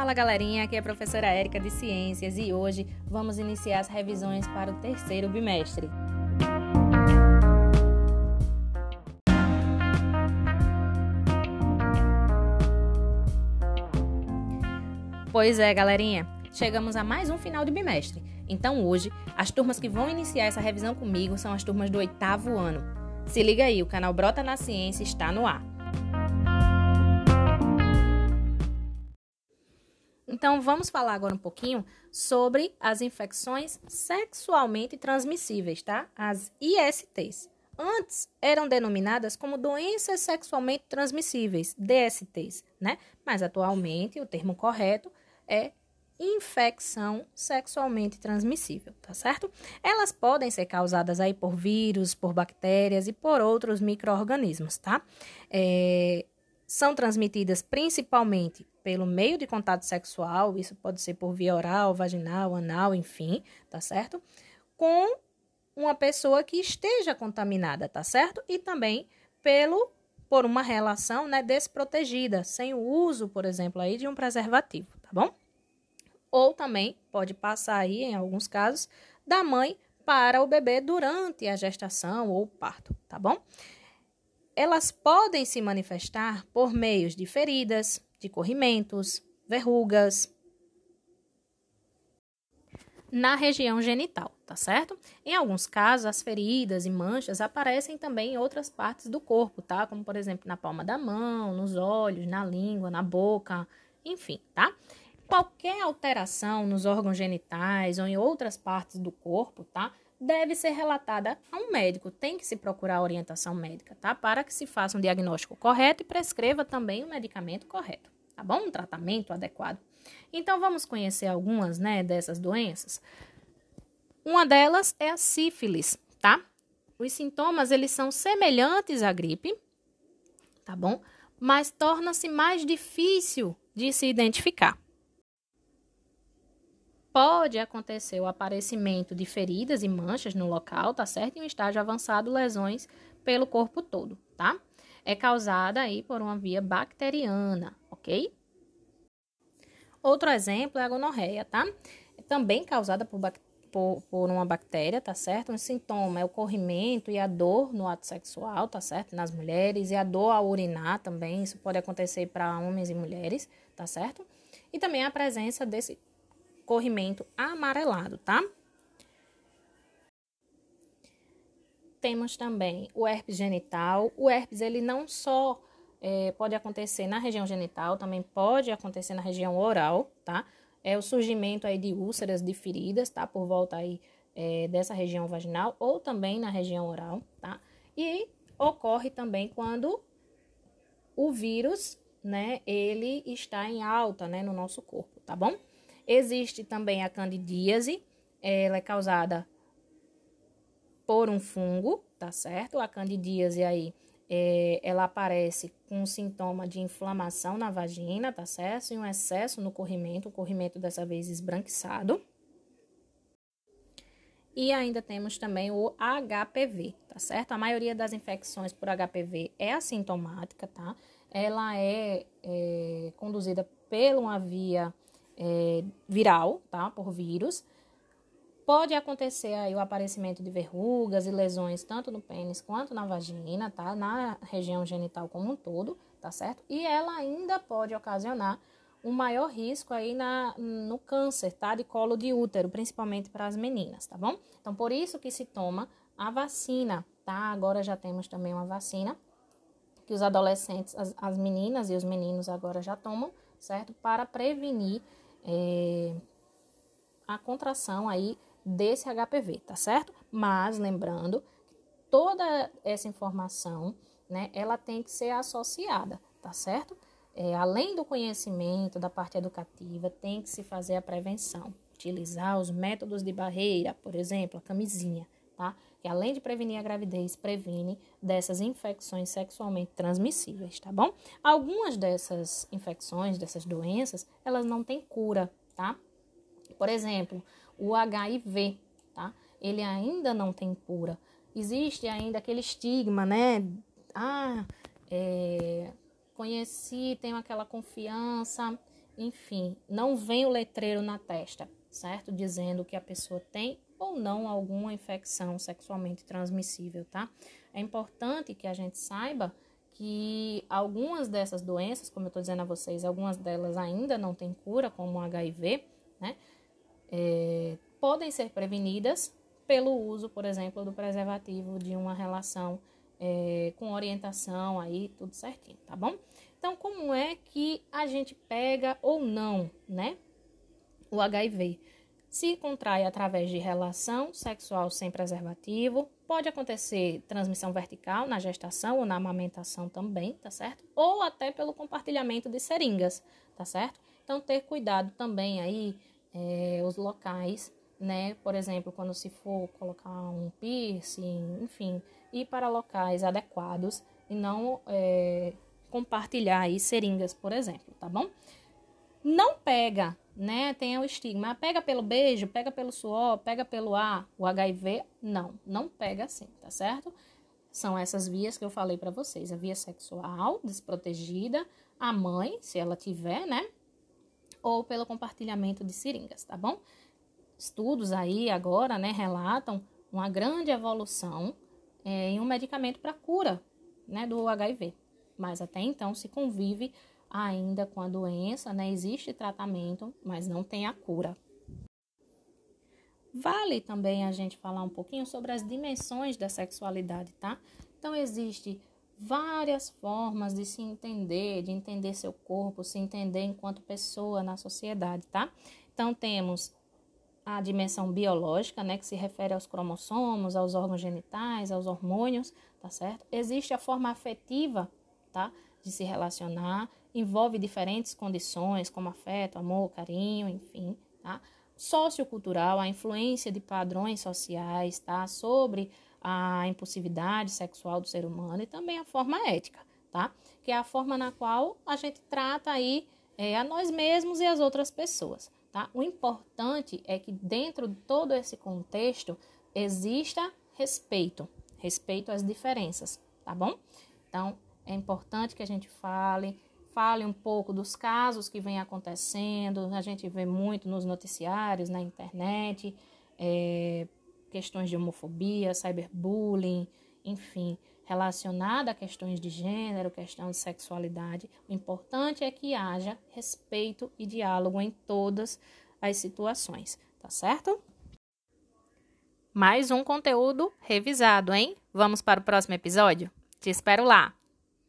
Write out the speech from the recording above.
Fala galerinha, aqui é a professora Érica de Ciências e hoje vamos iniciar as revisões para o terceiro bimestre. Pois é, galerinha, chegamos a mais um final de bimestre. Então hoje, as turmas que vão iniciar essa revisão comigo são as turmas do oitavo ano. Se liga aí, o canal Brota na Ciência está no ar. Então, vamos falar agora um pouquinho sobre as infecções sexualmente transmissíveis, tá? As ISTs. Antes eram denominadas como doenças sexualmente transmissíveis, DSTs, né? Mas atualmente o termo correto é infecção sexualmente transmissível, tá certo? Elas podem ser causadas aí por vírus, por bactérias e por outros micro-organismos, tá? É, são transmitidas principalmente pelo meio de contato sexual, isso pode ser por via oral, vaginal, anal, enfim, tá certo? Com uma pessoa que esteja contaminada, tá certo? E também pelo por uma relação, né, desprotegida, sem o uso, por exemplo, aí de um preservativo, tá bom? Ou também pode passar aí, em alguns casos, da mãe para o bebê durante a gestação ou parto, tá bom? Elas podem se manifestar por meios de feridas, de corrimentos, verrugas na região genital, tá certo? Em alguns casos, as feridas e manchas aparecem também em outras partes do corpo, tá? Como, por exemplo, na palma da mão, nos olhos, na língua, na boca, enfim, tá? Qualquer alteração nos órgãos genitais ou em outras partes do corpo, tá? Deve ser relatada a um médico. Tem que se procurar orientação médica, tá? Para que se faça um diagnóstico correto e prescreva também o medicamento correto, tá bom? Um tratamento adequado. Então vamos conhecer algumas, né, dessas doenças. Uma delas é a sífilis, tá? Os sintomas eles são semelhantes à gripe, tá bom? Mas torna-se mais difícil de se identificar pode acontecer o aparecimento de feridas e manchas no local, tá certo? Em um estágio avançado, lesões pelo corpo todo, tá? É causada aí por uma via bacteriana, ok? Outro exemplo é a gonorreia, tá? É também causada por, por, por, uma bactéria, tá certo? Um sintoma é o corrimento e a dor no ato sexual, tá certo? Nas mulheres, e a dor ao urinar também, isso pode acontecer para homens e mulheres, tá certo? E também a presença desse corrimento amarelado, tá? Temos também o herpes genital. O herpes, ele não só é, pode acontecer na região genital, também pode acontecer na região oral, tá? É o surgimento aí de úlceras, de feridas, tá? Por volta aí é, dessa região vaginal ou também na região oral, tá? E ocorre também quando o vírus, né, ele está em alta, né, no nosso corpo, tá bom? Existe também a candidíase, ela é causada por um fungo, tá certo? A candidíase aí, é, ela aparece com sintoma de inflamação na vagina, tá certo? E um excesso no corrimento, o corrimento dessa vez esbranquiçado. E ainda temos também o HPV, tá certo? A maioria das infecções por HPV é assintomática, tá? Ela é, é conduzida por uma via é, viral, tá? Por vírus. Pode acontecer aí o aparecimento de verrugas e lesões tanto no pênis quanto na vagina, tá? Na região genital como um todo, tá certo? E ela ainda pode ocasionar um maior risco aí na, no câncer, tá? De colo de útero, principalmente para as meninas, tá bom? Então, por isso que se toma a vacina, tá? Agora já temos também uma vacina que os adolescentes, as, as meninas e os meninos agora já tomam, certo? Para prevenir é, a contração aí desse HPV, tá certo? Mas lembrando toda essa informação, né, ela tem que ser associada, tá certo? É, além do conhecimento da parte educativa, tem que se fazer a prevenção, utilizar os métodos de barreira, por exemplo, a camisinha, tá? Que além de prevenir a gravidez, previne dessas infecções sexualmente transmissíveis, tá bom? Algumas dessas infecções, dessas doenças, elas não têm cura, tá? Por exemplo, o HIV, tá? Ele ainda não tem cura. Existe ainda aquele estigma, né? Ah, é, conheci, tenho aquela confiança enfim, não vem o letreiro na testa, certo? Dizendo que a pessoa tem ou não alguma infecção sexualmente transmissível, tá? É importante que a gente saiba que algumas dessas doenças, como eu estou dizendo a vocês, algumas delas ainda não têm cura, como o HIV, né? É, podem ser prevenidas pelo uso, por exemplo, do preservativo de uma relação é, com orientação aí, tudo certinho, tá bom? Então, como é que a gente pega ou não, né? O HIV se contrai através de relação sexual sem preservativo, pode acontecer transmissão vertical na gestação ou na amamentação também, tá certo? Ou até pelo compartilhamento de seringas, tá certo? Então, ter cuidado também aí, é, os locais, né? Por exemplo, quando se for colocar um piercing, enfim, ir para locais adequados e não é, compartilhar aí seringas, por exemplo, tá bom? Não pega, né? Tem o estigma, pega pelo beijo, pega pelo suor, pega pelo ar, o HIV, não, não pega assim, tá certo? São essas vias que eu falei para vocês, a via sexual desprotegida, a mãe, se ela tiver, né? Ou pelo compartilhamento de seringas, tá bom? Estudos aí agora, né, relatam uma grande evolução é, em um medicamento para cura né, do HIV. Mas até então se convive ainda com a doença, né? Existe tratamento, mas não tem a cura. Vale também a gente falar um pouquinho sobre as dimensões da sexualidade, tá? Então existe várias formas de se entender, de entender seu corpo, se entender enquanto pessoa na sociedade, tá? Então temos a dimensão biológica, né, que se refere aos cromossomos, aos órgãos genitais, aos hormônios, tá certo? Existe a forma afetiva, tá, de se relacionar, envolve diferentes condições, como afeto, amor, carinho, enfim, tá? Sociocultural, a influência de padrões sociais, tá, sobre a impulsividade sexual do ser humano e também a forma ética, tá? Que é a forma na qual a gente trata aí é, a nós mesmos e as outras pessoas. Tá? O importante é que dentro de todo esse contexto exista respeito, respeito às diferenças, tá bom? Então, é importante que a gente fale, fale um pouco dos casos que vem acontecendo, a gente vê muito nos noticiários, na internet, é, questões de homofobia, cyberbullying, enfim, relacionada a questões de gênero, questão de sexualidade. O importante é que haja respeito e diálogo em todas as situações, tá certo? Mais um conteúdo revisado, hein? Vamos para o próximo episódio? Te espero lá!